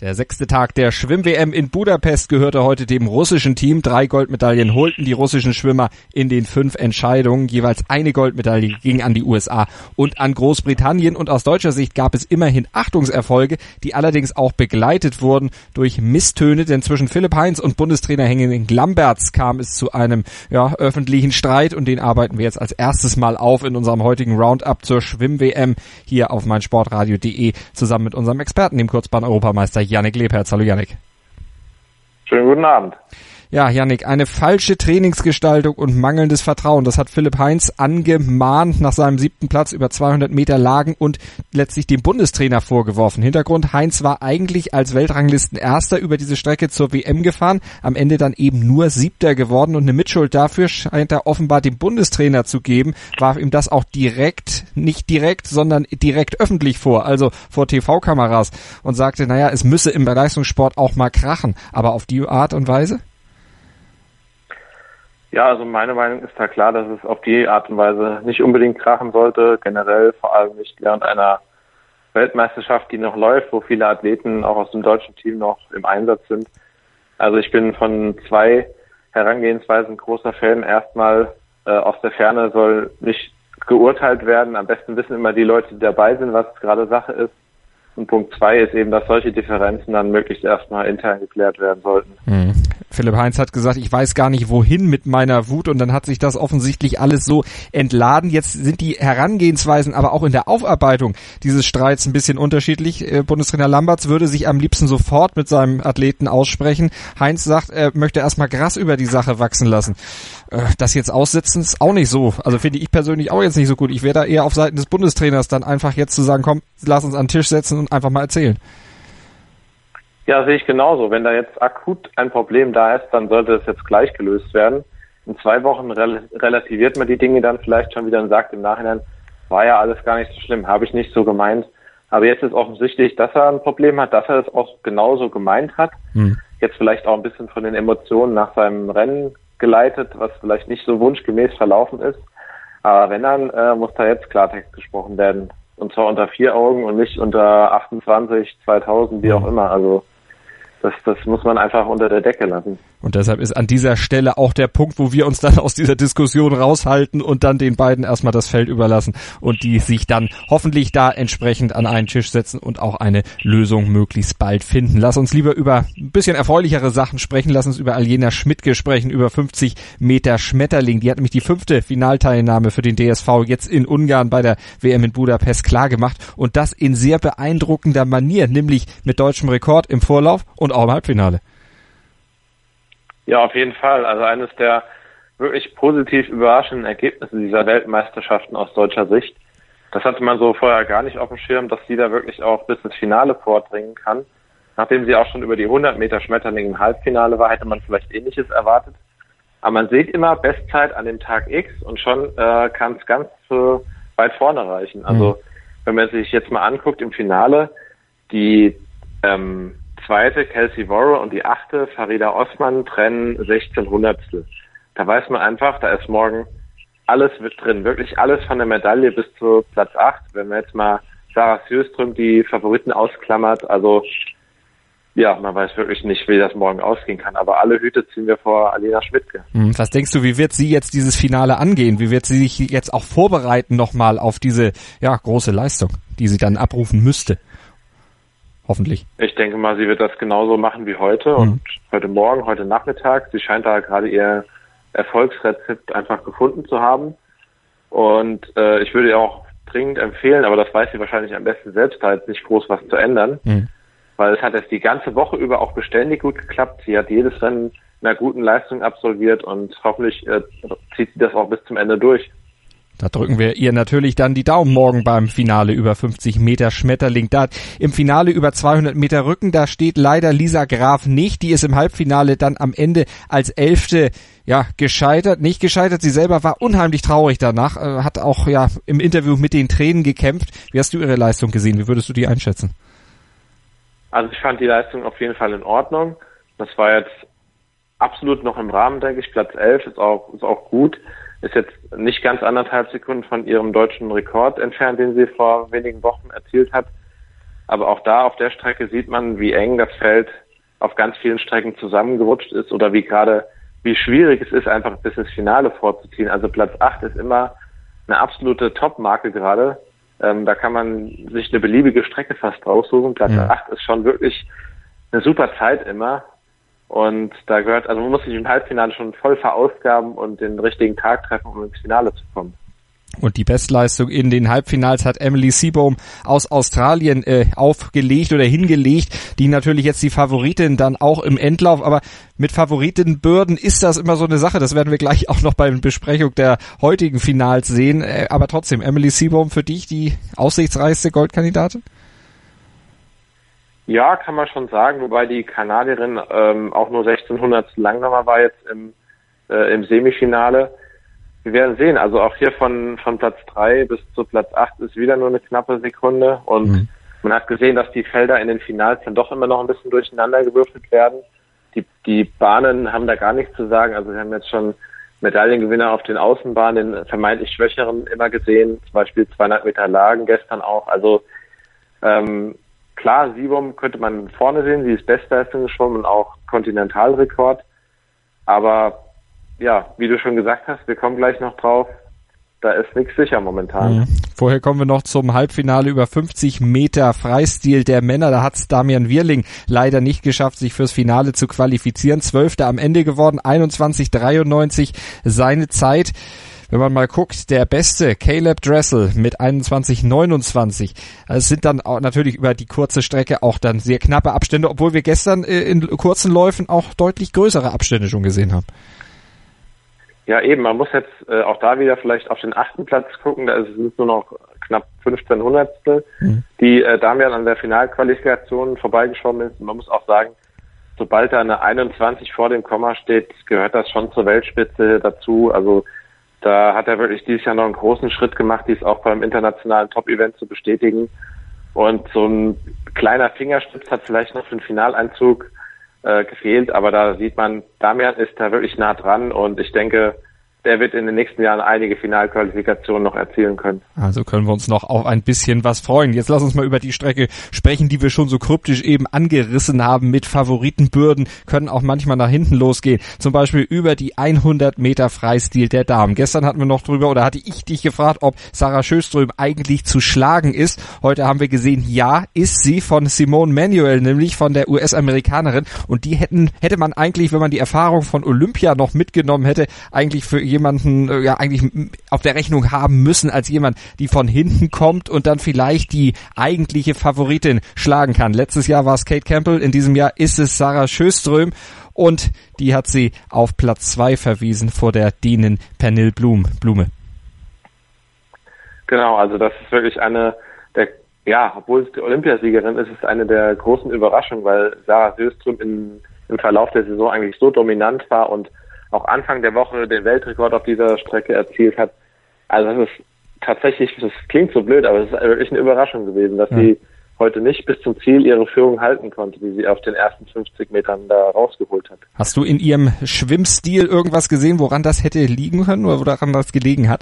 Der sechste Tag der Schwimm-WM in Budapest gehörte heute dem russischen Team. Drei Goldmedaillen holten die russischen Schwimmer in den fünf Entscheidungen. Jeweils eine Goldmedaille ging an die USA und an Großbritannien. Und aus deutscher Sicht gab es immerhin Achtungserfolge, die allerdings auch begleitet wurden durch Misstöne. Denn zwischen Philipp Heinz und Bundestrainer Henning Lamberts kam es zu einem ja, öffentlichen Streit. Und den arbeiten wir jetzt als erstes mal auf in unserem heutigen Roundup zur Schwimm-WM hier auf meinsportradio.de zusammen mit unserem Experten, dem Kurzbahn-Europameister Yannick Lebherz. Hallo Yannick. Schönen guten Abend. Ja, Yannick, eine falsche Trainingsgestaltung und mangelndes Vertrauen. Das hat Philipp Heinz angemahnt nach seinem siebten Platz über 200 Meter Lagen und letztlich dem Bundestrainer vorgeworfen. Hintergrund, Heinz war eigentlich als Weltranglisten Erster über diese Strecke zur WM gefahren, am Ende dann eben nur Siebter geworden und eine Mitschuld dafür scheint er offenbar dem Bundestrainer zu geben, warf ihm das auch direkt, nicht direkt, sondern direkt öffentlich vor, also vor TV-Kameras und sagte, naja, es müsse im Leistungssport auch mal krachen, aber auf die Art und Weise? Ja, also meine Meinung ist da klar, dass es auf die Art und Weise nicht unbedingt krachen sollte, generell vor allem nicht während einer Weltmeisterschaft, die noch läuft, wo viele Athleten auch aus dem deutschen Team noch im Einsatz sind. Also ich bin von zwei Herangehensweisen großer Fan. Erstmal äh, aus der Ferne soll nicht geurteilt werden. Am besten wissen immer die Leute, die dabei sind, was gerade Sache ist. Und Punkt zwei ist eben, dass solche Differenzen dann möglichst erstmal intern geklärt werden sollten. Mhm. Philipp Heinz hat gesagt, ich weiß gar nicht wohin mit meiner Wut und dann hat sich das offensichtlich alles so entladen. Jetzt sind die Herangehensweisen aber auch in der Aufarbeitung dieses Streits ein bisschen unterschiedlich. Äh, Bundestrainer Lamberts würde sich am liebsten sofort mit seinem Athleten aussprechen. Heinz sagt, er möchte erstmal Gras über die Sache wachsen lassen. Äh, das jetzt aussitzen ist auch nicht so. Also finde ich persönlich auch jetzt nicht so gut. Ich wäre da eher auf Seiten des Bundestrainers dann einfach jetzt zu sagen, komm, lass uns an den Tisch setzen und einfach mal erzählen. Ja, sehe ich genauso. Wenn da jetzt akut ein Problem da ist, dann sollte es jetzt gleich gelöst werden. In zwei Wochen rel relativiert man die Dinge dann vielleicht schon wieder und sagt im Nachhinein, war ja alles gar nicht so schlimm, habe ich nicht so gemeint. Aber jetzt ist offensichtlich, dass er ein Problem hat, dass er es auch genauso gemeint hat. Hm. Jetzt vielleicht auch ein bisschen von den Emotionen nach seinem Rennen geleitet, was vielleicht nicht so wunschgemäß verlaufen ist. Aber wenn dann, äh, muss da jetzt Klartext gesprochen werden. Und zwar unter vier Augen und nicht unter 28, 2000, wie auch immer. Also das, das muss man einfach unter der Decke lassen. Und deshalb ist an dieser Stelle auch der Punkt, wo wir uns dann aus dieser Diskussion raushalten und dann den beiden erstmal das Feld überlassen und die sich dann hoffentlich da entsprechend an einen Tisch setzen und auch eine Lösung möglichst bald finden. Lass uns lieber über ein bisschen erfreulichere Sachen sprechen. Lass uns über Aljena Schmidtke sprechen, über 50 Meter Schmetterling. Die hat nämlich die fünfte Finalteilnahme für den DSV jetzt in Ungarn bei der WM in Budapest klargemacht und das in sehr beeindruckender Manier, nämlich mit deutschem Rekord im Vorlauf und auch im Halbfinale. Ja, auf jeden Fall. Also eines der wirklich positiv überraschenden Ergebnisse dieser Weltmeisterschaften aus deutscher Sicht. Das hatte man so vorher gar nicht auf dem Schirm, dass sie da wirklich auch bis ins Finale vordringen kann. Nachdem sie auch schon über die 100 Meter Schmetterling im Halbfinale war, hätte man vielleicht Ähnliches erwartet. Aber man sieht immer Bestzeit an dem Tag X und schon äh, kann es ganz äh, weit vorne reichen. Also mhm. wenn man sich jetzt mal anguckt im Finale, die ähm, zweite Kelsey Worrell und die achte Farida Osman trennen 16 Hundertstel. Da weiß man einfach, da ist morgen alles mit drin, wirklich alles von der Medaille bis zu Platz 8. Wenn man jetzt mal Sarah Sjöström die Favoriten ausklammert, also ja, man weiß wirklich nicht, wie das morgen ausgehen kann. Aber alle Hüte ziehen wir vor Alina Schmidtke. Hm, was denkst du, wie wird sie jetzt dieses Finale angehen? Wie wird sie sich jetzt auch vorbereiten nochmal auf diese ja, große Leistung, die sie dann abrufen müsste? Hoffentlich. Ich denke mal, sie wird das genauso machen wie heute mhm. und heute Morgen, heute Nachmittag. Sie scheint da gerade ihr Erfolgsrezept einfach gefunden zu haben. Und äh, ich würde ihr auch dringend empfehlen, aber das weiß sie wahrscheinlich am besten selbst, da jetzt nicht groß was zu ändern. Mhm. Weil es hat jetzt die ganze Woche über auch beständig gut geklappt. Sie hat jedes Rennen einer guten Leistung absolviert und hoffentlich äh, zieht sie das auch bis zum Ende durch. Da drücken wir ihr natürlich dann die Daumen morgen beim Finale über 50 Meter Schmetterling. Da im Finale über 200 Meter Rücken, da steht leider Lisa Graf nicht. Die ist im Halbfinale dann am Ende als Elfte ja, gescheitert, nicht gescheitert. Sie selber war unheimlich traurig danach, äh, hat auch ja im Interview mit den Tränen gekämpft. Wie hast du ihre Leistung gesehen? Wie würdest du die einschätzen? Also ich fand die Leistung auf jeden Fall in Ordnung. Das war jetzt absolut noch im Rahmen, denke ich. Platz 11 ist auch, ist auch gut. Ist jetzt nicht ganz anderthalb Sekunden von ihrem deutschen Rekord entfernt, den sie vor wenigen Wochen erzielt hat. Aber auch da auf der Strecke sieht man, wie eng das Feld auf ganz vielen Strecken zusammengerutscht ist oder wie gerade, wie schwierig es ist, einfach bis ins Finale vorzuziehen. Also Platz 8 ist immer eine absolute Top-Marke gerade. Ähm, da kann man sich eine beliebige Strecke fast raussuchen. Platz ja. 8 ist schon wirklich eine super Zeit immer. Und da gehört, also man muss sich im Halbfinale schon voll verausgaben und den richtigen Tag treffen, um ins Finale zu kommen. Und die Bestleistung in den Halbfinals hat Emily Seabohm aus Australien äh, aufgelegt oder hingelegt, die natürlich jetzt die Favoritin dann auch im Endlauf, aber mit Favoritenbürden ist das immer so eine Sache, das werden wir gleich auch noch bei der Besprechung der heutigen Finals sehen, äh, aber trotzdem, Emily Seabohm für dich die aussichtsreichste Goldkandidatin? Ja, kann man schon sagen, wobei die Kanadierin ähm, auch nur 1600 langsamer war jetzt im, äh, im Semifinale. Wir werden sehen, also auch hier von, von Platz drei bis zu Platz acht ist wieder nur eine knappe Sekunde und mhm. man hat gesehen, dass die Felder in den Finals dann doch immer noch ein bisschen durcheinander gewürfelt werden. Die, die Bahnen haben da gar nichts zu sagen, also wir haben jetzt schon Medaillengewinner auf den Außenbahnen, den vermeintlich Schwächeren immer gesehen, zum Beispiel 200 Meter Lagen gestern auch, also ähm, Klar, Siebom könnte man vorne sehen, sie ist Bestleistung geschwommen und auch Kontinentalrekord. Aber ja, wie du schon gesagt hast, wir kommen gleich noch drauf. Da ist nichts sicher momentan. Mhm. Vorher kommen wir noch zum Halbfinale über 50 Meter Freistil der Männer. Da hat es Damian Wirling leider nicht geschafft, sich fürs Finale zu qualifizieren. Zwölfter am Ende geworden, 21,93 seine Zeit. Wenn man mal guckt, der beste Caleb Dressel mit 21,29. Es sind dann auch natürlich über die kurze Strecke auch dann sehr knappe Abstände, obwohl wir gestern äh, in kurzen Läufen auch deutlich größere Abstände schon gesehen haben. Ja, eben. Man muss jetzt äh, auch da wieder vielleicht auf den achten Platz gucken. Da ist es nur noch knapp 15 Hundertstel, mhm. die äh, Damian an der Finalqualifikation vorbeigeschwommen ist. man muss auch sagen, sobald da eine 21 vor dem Komma steht, gehört das schon zur Weltspitze dazu. Also da hat er wirklich dieses Jahr noch einen großen Schritt gemacht, dies auch beim internationalen Top-Event zu bestätigen. Und so ein kleiner Fingerspitz hat vielleicht noch für den Finaleinzug äh, gefehlt, aber da sieht man, Damian ist da wirklich nah dran und ich denke, der wird in den nächsten Jahren einige Finalqualifikationen noch erzielen können. Also können wir uns noch auf ein bisschen was freuen. Jetzt lass uns mal über die Strecke sprechen, die wir schon so kryptisch eben angerissen haben mit Favoritenbürden, können auch manchmal nach hinten losgehen. Zum Beispiel über die 100 Meter Freistil der Damen. Gestern hatten wir noch drüber oder hatte ich dich gefragt, ob Sarah Schöström eigentlich zu schlagen ist. Heute haben wir gesehen, ja, ist sie von Simone Manuel, nämlich von der US-Amerikanerin. Und die hätten, hätte man eigentlich, wenn man die Erfahrung von Olympia noch mitgenommen hätte, eigentlich für jemanden äh, ja eigentlich auf der Rechnung haben müssen als jemand, die von hinten kommt und dann vielleicht die eigentliche Favoritin schlagen kann. Letztes Jahr war es Kate Campbell, in diesem Jahr ist es Sarah Schöström und die hat sie auf Platz zwei verwiesen vor der Dienin Pernil Blum, Blume. Genau, also das ist wirklich eine der, ja, obwohl es die Olympiasiegerin ist, ist es eine der großen Überraschungen, weil Sarah Söström in, im Verlauf der Saison eigentlich so dominant war und auch Anfang der Woche den Weltrekord auf dieser Strecke erzielt hat. Also das ist tatsächlich, das klingt so blöd, aber es ist wirklich eine Überraschung gewesen, dass ja. sie heute nicht bis zum Ziel ihre Führung halten konnte, die sie auf den ersten 50 Metern da rausgeholt hat. Hast du in ihrem Schwimmstil irgendwas gesehen, woran das hätte liegen können oder woran das gelegen hat?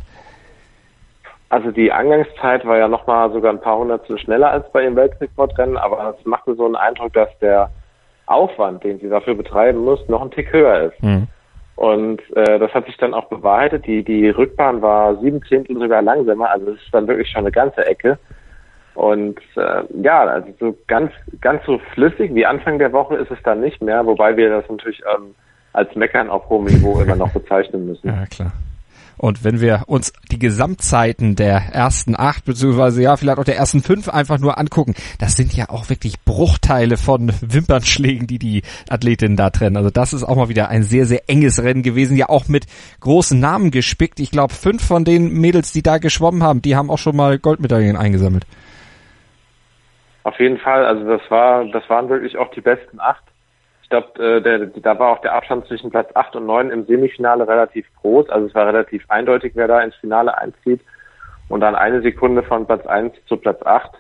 Also die Angangszeit war ja nochmal sogar ein paar Hundertstel schneller als bei ihrem Weltrekordrennen, aber es machte so einen Eindruck, dass der Aufwand, den sie dafür betreiben muss, noch ein Tick höher ist. Mhm. Und äh, das hat sich dann auch bewahrheitet. Die, die Rückbahn war sieben Zehntel sogar langsamer, also es ist dann wirklich schon eine ganze Ecke. Und äh, ja, also so ganz, ganz so flüssig wie Anfang der Woche ist es dann nicht mehr, wobei wir das natürlich ähm, als Meckern auf hohem Niveau immer noch bezeichnen müssen. Ja, klar. Und wenn wir uns die Gesamtzeiten der ersten acht, beziehungsweise ja, vielleicht auch der ersten fünf einfach nur angucken, das sind ja auch wirklich Bruchteile von Wimpernschlägen, die die Athletinnen da trennen. Also das ist auch mal wieder ein sehr, sehr enges Rennen gewesen, ja auch mit großen Namen gespickt. Ich glaube, fünf von den Mädels, die da geschwommen haben, die haben auch schon mal Goldmedaillen eingesammelt. Auf jeden Fall, also das war, das waren wirklich auch die besten acht. Ich glaube, äh, da war auch der Abstand zwischen Platz 8 und 9 im Semifinale relativ groß. Also es war relativ eindeutig, wer da ins Finale einzieht. Und dann eine Sekunde von Platz 1 zu Platz 8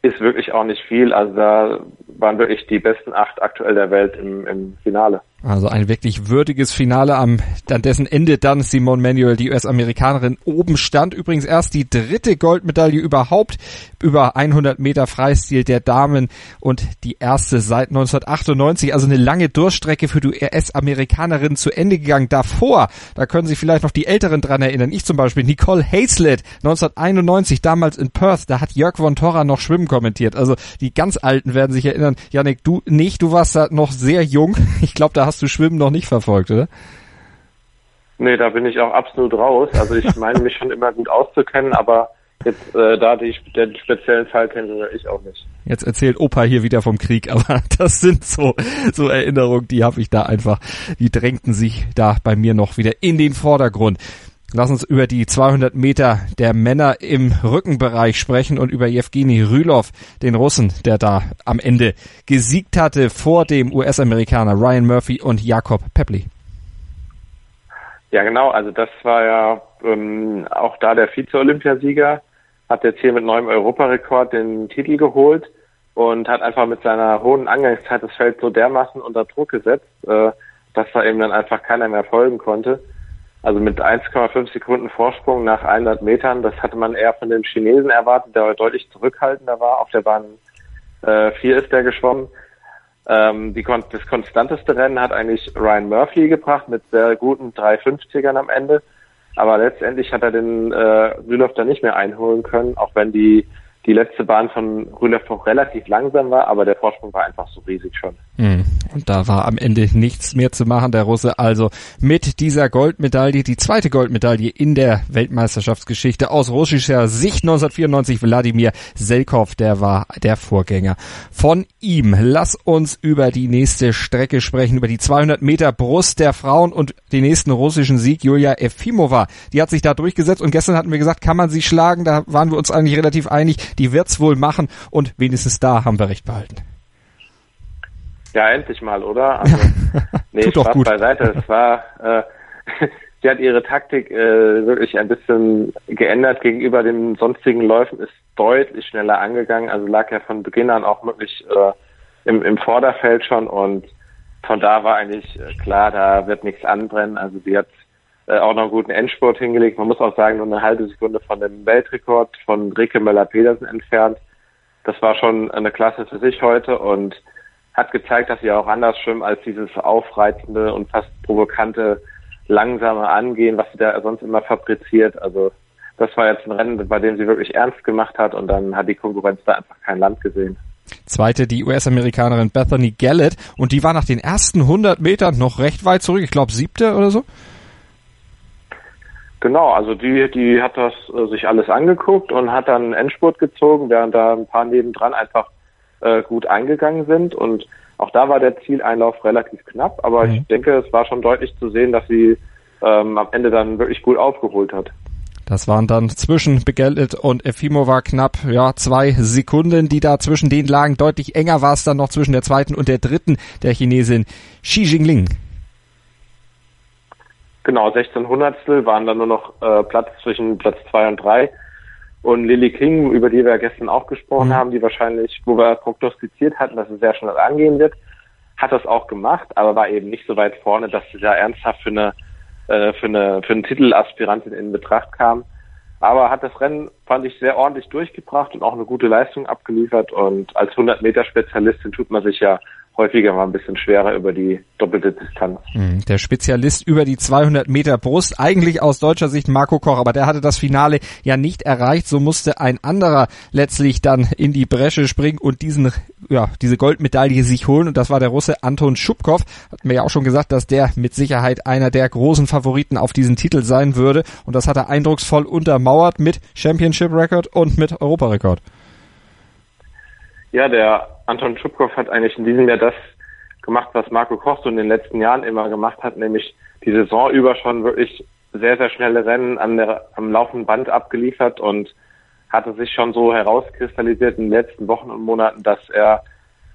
ist wirklich auch nicht viel. Also da waren wirklich die besten acht aktuell der Welt im, im Finale. Also ein wirklich würdiges Finale, am an dessen Ende dann Simone Manuel, die US-Amerikanerin, oben stand. Übrigens erst die dritte Goldmedaille überhaupt über 100 Meter Freistil der Damen und die erste seit 1998. Also eine lange Durchstrecke für die US-Amerikanerin zu Ende gegangen. Davor, da können sich vielleicht noch die Älteren dran erinnern. Ich zum Beispiel, Nicole Hazlett, 1991, damals in Perth. Da hat Jörg von Torra noch Schwimmen kommentiert. Also die ganz Alten werden sich erinnern. Janik, du nicht, du warst da noch sehr jung. Ich glaube, da hast du Schwimmen noch nicht verfolgt, oder? Nee, da bin ich auch absolut raus. Also ich meine mich schon immer gut auszukennen, aber jetzt äh, da die, den speziellen Fall kenne ich auch nicht. Jetzt erzählt Opa hier wieder vom Krieg, aber das sind so so Erinnerungen, die habe ich da einfach, die drängten sich da bei mir noch wieder in den Vordergrund. Lass uns über die 200 Meter der Männer im Rückenbereich sprechen und über Jewgeni Rylov, den Russen, der da am Ende gesiegt hatte vor dem US-Amerikaner Ryan Murphy und Jakob Pepley. Ja, genau. Also das war ja ähm, auch da der Vize-Olympiasieger, hat jetzt hier mit neuem Europarekord den Titel geholt und hat einfach mit seiner hohen Angangszeit das Feld so dermaßen unter Druck gesetzt, äh, dass da eben dann einfach keiner mehr folgen konnte. Also mit 1,5 Sekunden Vorsprung nach 100 Metern, das hatte man eher von dem Chinesen erwartet, der deutlich zurückhaltender war. Auf der Bahn äh, 4 ist der geschwommen. Ähm, die, das konstanteste Rennen hat eigentlich Ryan Murphy gebracht mit sehr guten 350ern am Ende. Aber letztendlich hat er den äh, Rüloff da nicht mehr einholen können, auch wenn die die letzte Bahn von Rüloff noch relativ langsam war, aber der Vorsprung war einfach so riesig schon. Mhm. Und da war am Ende nichts mehr zu machen. Der Russe also mit dieser Goldmedaille, die zweite Goldmedaille in der Weltmeisterschaftsgeschichte aus russischer Sicht 1994 Wladimir Selkov, der war der Vorgänger von ihm. Lass uns über die nächste Strecke sprechen, über die 200 Meter Brust der Frauen und den nächsten russischen Sieg Julia Efimova. Die hat sich da durchgesetzt und gestern hatten wir gesagt, kann man sie schlagen? Da waren wir uns eigentlich relativ einig. Die wird's wohl machen und wenigstens da haben wir recht behalten. Ja, endlich mal, oder? Also, nee, Tut Spaß gut. beiseite. Es war, äh, sie hat ihre Taktik äh, wirklich ein bisschen geändert gegenüber den sonstigen Läufen, ist deutlich schneller angegangen, also lag ja von Beginn an auch wirklich äh, im, im Vorderfeld schon und von da war eigentlich äh, klar, da wird nichts anbrennen. Also sie hat äh, auch noch einen guten Endspurt hingelegt. Man muss auch sagen, nur eine halbe Sekunde von dem Weltrekord von Rike Möller-Pedersen entfernt. Das war schon eine Klasse für sich heute und hat gezeigt, dass sie auch anders schwimmen als dieses aufreizende und fast provokante langsame Angehen, was sie da sonst immer fabriziert. Also das war jetzt ein Rennen, bei dem sie wirklich ernst gemacht hat und dann hat die Konkurrenz da einfach kein Land gesehen. Zweite die US-Amerikanerin Bethany Gallett und die war nach den ersten 100 Metern noch recht weit zurück, ich glaube siebte oder so. Genau, also die, die hat das äh, sich alles angeguckt und hat dann einen Endspurt gezogen, während da ein paar nebendran einfach äh, gut eingegangen sind. Und auch da war der Zieleinlauf relativ knapp, aber mhm. ich denke, es war schon deutlich zu sehen, dass sie ähm, am Ende dann wirklich gut aufgeholt hat. Das waren dann zwischen Begeldet und Efimova knapp ja zwei Sekunden, die da zwischen denen lagen. Deutlich enger war es dann noch zwischen der zweiten und der dritten der Chinesin Xi Jingling. Genau, 16 Hundertstel waren dann nur noch äh, Platz zwischen Platz zwei und drei. Und Lily King, über die wir gestern auch gesprochen mhm. haben, die wahrscheinlich, wo wir prognostiziert hatten, dass es sehr schnell angehen wird, hat das auch gemacht, aber war eben nicht so weit vorne, dass sie da ernsthaft für eine, äh, für eine, für einen Titelaspirantin in Betracht kam. Aber hat das Rennen, fand ich, sehr ordentlich durchgebracht und auch eine gute Leistung abgeliefert. Und als 100 Meter Spezialistin tut man sich ja häufiger mal ein bisschen schwerer über die doppelte Distanz. Hm, der Spezialist über die 200 Meter Brust, eigentlich aus deutscher Sicht Marco Koch, aber der hatte das Finale ja nicht erreicht, so musste ein anderer letztlich dann in die Bresche springen und diesen, ja, diese Goldmedaille sich holen und das war der Russe Anton Schubkov. Hat mir ja auch schon gesagt, dass der mit Sicherheit einer der großen Favoriten auf diesen Titel sein würde und das hat er eindrucksvoll untermauert mit Championship Record und mit Europarekord. Ja, der Anton Schubkow hat eigentlich in diesem Jahr das gemacht, was Marco Koch so in den letzten Jahren immer gemacht hat, nämlich die Saison über schon wirklich sehr, sehr schnelle Rennen an der, am laufenden Band abgeliefert und hatte sich schon so herauskristallisiert in den letzten Wochen und Monaten, dass er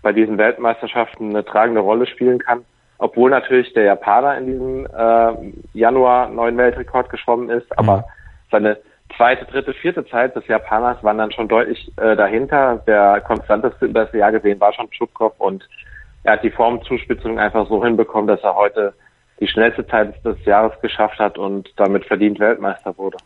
bei diesen Weltmeisterschaften eine tragende Rolle spielen kann. Obwohl natürlich der Japaner in diesem äh, Januar neuen Weltrekord geschwommen ist, aber mhm. seine zweite, dritte, vierte Zeit des Japaners waren dann schon deutlich äh, dahinter. Der konstanteste über das Jahr gesehen war schon Schubkov und er hat die Formzuspitzung einfach so hinbekommen, dass er heute die schnellste Zeit des Jahres geschafft hat und damit verdient Weltmeister wurde.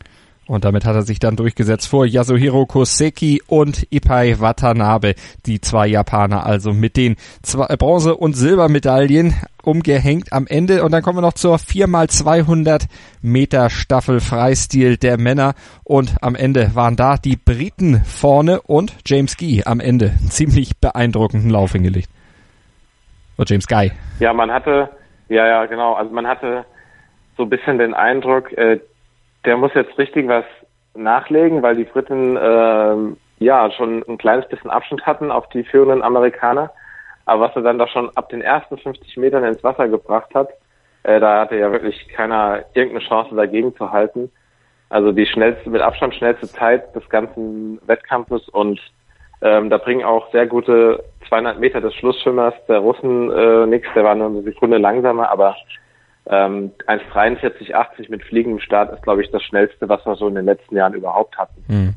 Und damit hat er sich dann durchgesetzt vor Yasuhiro Koseki und Ipai Watanabe, die zwei Japaner, also mit den zwei Bronze- und Silbermedaillen umgehängt am Ende. Und dann kommen wir noch zur 4x200 Meter Staffel Freistil der Männer. Und am Ende waren da die Briten vorne und James Guy am Ende. Ziemlich beeindruckenden Lauf hingelegt. Oder James Guy. Ja, man hatte, ja, ja, genau. Also man hatte so ein bisschen den Eindruck, äh, der muss jetzt richtig was nachlegen, weil die Briten äh, ja schon ein kleines bisschen Abstand hatten auf die führenden Amerikaner. Aber was er dann doch schon ab den ersten 50 Metern ins Wasser gebracht hat, äh, da hatte ja wirklich keiner irgendeine Chance dagegen zu halten. Also die schnellste, mit Abstand schnellste Zeit des ganzen Wettkampfes und ähm, da bringen auch sehr gute 200 Meter des Schlussschwimmers der Russen äh, nichts. Der war nur eine Sekunde langsamer, aber ähm, 1,43,80 mit fliegendem Start ist, glaube ich, das schnellste, was wir so in den letzten Jahren überhaupt hatten. Hm.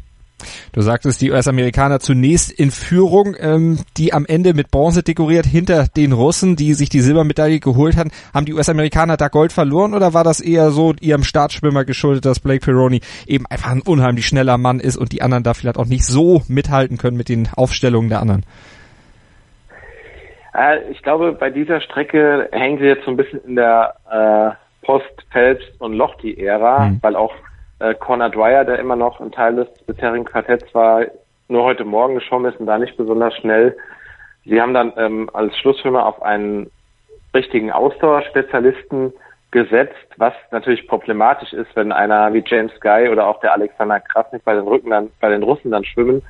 Du sagtest, die US-Amerikaner zunächst in Führung, ähm, die am Ende mit Bronze dekoriert hinter den Russen, die sich die Silbermedaille geholt hatten. Haben die US-Amerikaner da Gold verloren oder war das eher so ihrem Startschwimmer geschuldet, dass Blake Peroni eben einfach ein unheimlich schneller Mann ist und die anderen da vielleicht auch nicht so mithalten können mit den Aufstellungen der anderen? Äh, ich glaube, bei dieser Strecke hängen sie jetzt so ein bisschen in der äh, Post-Phelps- und Lochte-Ära, mhm. weil auch äh, Conor Dwyer, der immer noch ein Teil des bisherigen Quartetts war, nur heute Morgen geschwommen ist und da nicht besonders schnell. Sie haben dann ähm, als Schlussschwimmer auf einen richtigen Ausdauerspezialisten gesetzt, was natürlich problematisch ist, wenn einer wie James Guy oder auch der Alexander Krasnik bei den Rücken dann, bei den Russen dann schwimmen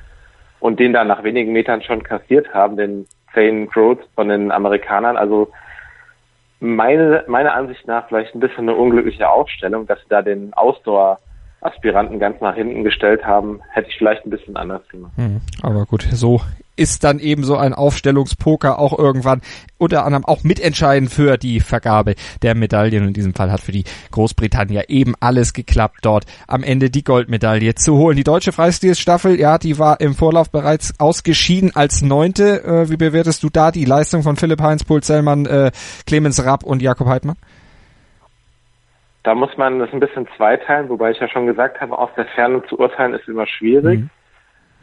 und den dann nach wenigen Metern schon kassiert haben, den Zane Groth von den Amerikanern. Also meine, meiner Ansicht nach vielleicht ein bisschen eine unglückliche Aufstellung, dass sie da den Ausdauer Aspiranten ganz nach hinten gestellt haben, hätte ich vielleicht ein bisschen anders gemacht. Hm, aber gut, so ist dann eben so ein Aufstellungspoker auch irgendwann unter anderem auch mitentscheidend für die Vergabe der Medaillen. In diesem Fall hat für die Großbritannier eben alles geklappt, dort am Ende die Goldmedaille zu holen. Die deutsche Freistilstaffel, ja, die war im Vorlauf bereits ausgeschieden als Neunte. Äh, wie bewertest du da die Leistung von Philipp Heinz, Paul Zellmann, äh, Clemens Rapp und Jakob Heidmann? Da muss man das ein bisschen zweiteilen, wobei ich ja schon gesagt habe, aus der Ferne zu urteilen ist immer schwierig. Mhm.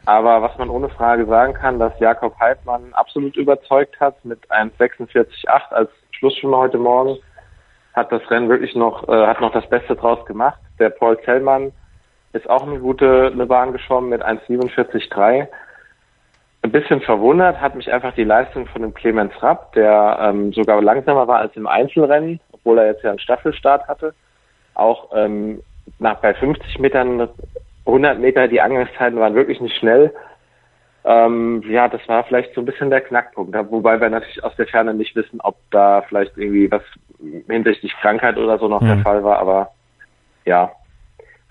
Aber was man ohne Frage sagen kann, dass Jakob Heidmann absolut überzeugt hat mit 1,46,8 als Schlussschwimmer heute Morgen, hat das Rennen wirklich noch, äh, hat noch das Beste draus gemacht. Der Paul Zellmann ist auch eine gute eine Bahn geschwommen mit 1,47,3. Ein bisschen verwundert hat mich einfach die Leistung von dem Clemens Rapp, der ähm, sogar langsamer war als im Einzelrennen, obwohl er jetzt ja einen Staffelstart hatte auch ähm, nach bei 50 Metern, 100 Meter, die Angangszeiten waren wirklich nicht schnell. Ähm, ja, das war vielleicht so ein bisschen der Knackpunkt, wobei wir natürlich aus der Ferne nicht wissen, ob da vielleicht irgendwie was hinsichtlich Krankheit oder so noch mhm. der Fall war, aber ja,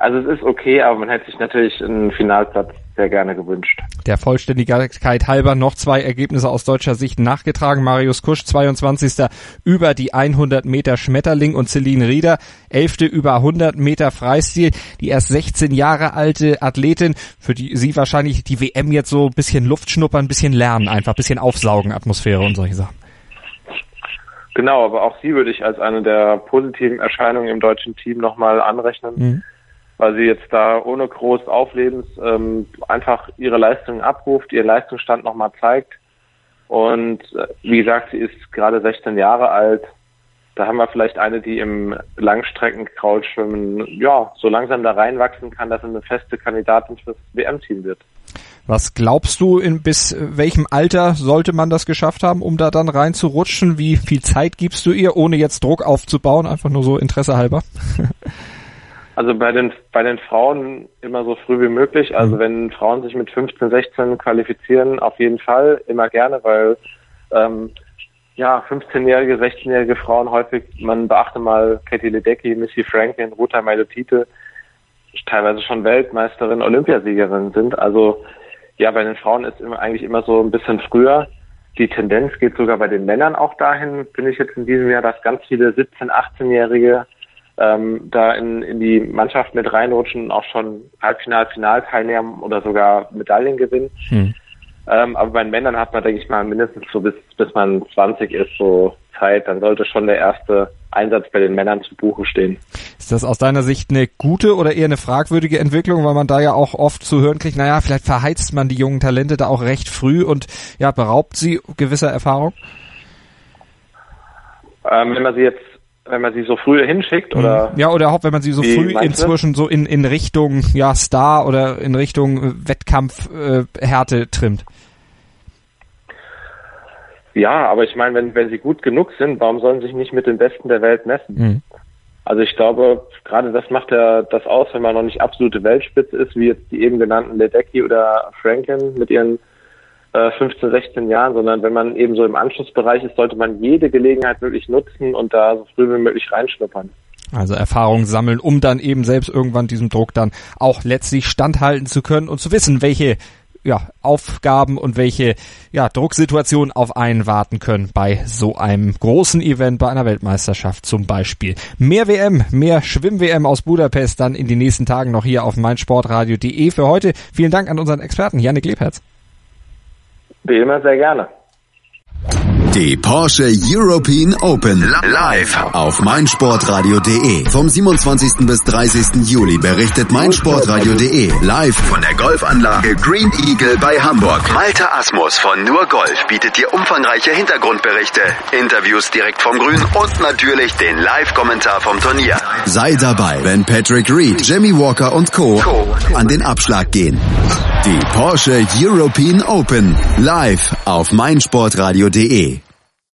also es ist okay, aber man hätte sich natürlich einen Finalplatz sehr gerne gewünscht. Der Vollständigkeit halber noch zwei Ergebnisse aus deutscher Sicht nachgetragen. Marius Kusch, 22. über die 100 Meter Schmetterling und Celine Rieder, 11. über 100 Meter Freistil. Die erst 16 Jahre alte Athletin, für die sie wahrscheinlich die WM jetzt so ein bisschen Luft schnuppern, ein bisschen lernen, einfach ein bisschen aufsaugen, Atmosphäre und solche Sachen. Genau, aber auch sie würde ich als eine der positiven Erscheinungen im deutschen Team nochmal anrechnen. Mhm weil sie jetzt da ohne groß Auflebens ähm, einfach ihre Leistung abruft, ihr Leistungsstand nochmal zeigt. Und äh, wie gesagt, sie ist gerade 16 Jahre alt. Da haben wir vielleicht eine, die im Langstreckenkraulschwimmen ja so langsam da reinwachsen kann, dass sie eine feste Kandidatin fürs WM-Team wird. Was glaubst du, in bis welchem Alter sollte man das geschafft haben, um da dann reinzurutschen? Wie viel Zeit gibst du ihr, ohne jetzt Druck aufzubauen? Einfach nur so Interesse halber. Also bei den bei den Frauen immer so früh wie möglich. Also mhm. wenn Frauen sich mit 15, 16 qualifizieren, auf jeden Fall immer gerne, weil ähm, ja 15-jährige, 16-jährige Frauen häufig, man beachte mal Katie Ledecky, Missy Franklin, Ruta Mailotite, teilweise schon Weltmeisterin, Olympiasiegerin sind. Also ja, bei den Frauen ist immer eigentlich immer so ein bisschen früher. Die Tendenz geht sogar bei den Männern auch dahin, bin ich jetzt in diesem Jahr, dass ganz viele 17-, 18-Jährige ähm, da in, in die Mannschaft mit reinrutschen und auch schon Halbfinal, Final teilnehmen oder sogar Medaillen gewinnen. Hm. Ähm, aber bei den Männern hat man, denke ich mal, mindestens so bis, bis man 20 ist, so Zeit. Dann sollte schon der erste Einsatz bei den Männern zu Buche stehen. Ist das aus deiner Sicht eine gute oder eher eine fragwürdige Entwicklung, weil man da ja auch oft zu hören kriegt, naja, vielleicht verheizt man die jungen Talente da auch recht früh und ja, beraubt sie gewisser Erfahrung? Ähm, wenn man sie jetzt wenn man sie so früh hinschickt oder ja oder auch wenn man sie so früh inzwischen so in in Richtung ja Star oder in Richtung Wettkampfhärte äh, trimmt. Ja, aber ich meine, wenn wenn sie gut genug sind, warum sollen sie sich nicht mit den Besten der Welt messen? Mhm. Also ich glaube, gerade das macht ja das aus, wenn man noch nicht absolute Weltspitze ist, wie jetzt die eben genannten Ledecky oder Franklin mit ihren 15, äh, 16 Jahren, sondern wenn man eben so im Anschlussbereich ist, sollte man jede Gelegenheit wirklich nutzen und da so früh wie möglich reinschnuppern. Also Erfahrung sammeln, um dann eben selbst irgendwann diesem Druck dann auch letztlich standhalten zu können und zu wissen, welche ja, Aufgaben und welche ja, Drucksituationen auf einen warten können bei so einem großen Event, bei einer Weltmeisterschaft zum Beispiel. Mehr WM, mehr Schwimm-WM aus Budapest dann in den nächsten Tagen noch hier auf meinsportradio.de. Für heute vielen Dank an unseren Experten Janik Lebherz. Wie immer sehr gerne. Die Porsche European Open live auf meinsportradio.de. Vom 27. bis 30. Juli berichtet meinsportradio.de live von der Golfanlage Green Eagle bei Hamburg. Malte Asmus von Nur Golf bietet dir umfangreiche Hintergrundberichte, Interviews direkt vom Grün und natürlich den Live-Kommentar vom Turnier. Sei dabei, wenn Patrick Reed, Jamie Walker und Co. an den Abschlag gehen. Die Porsche European Open live auf meinsportradio.de.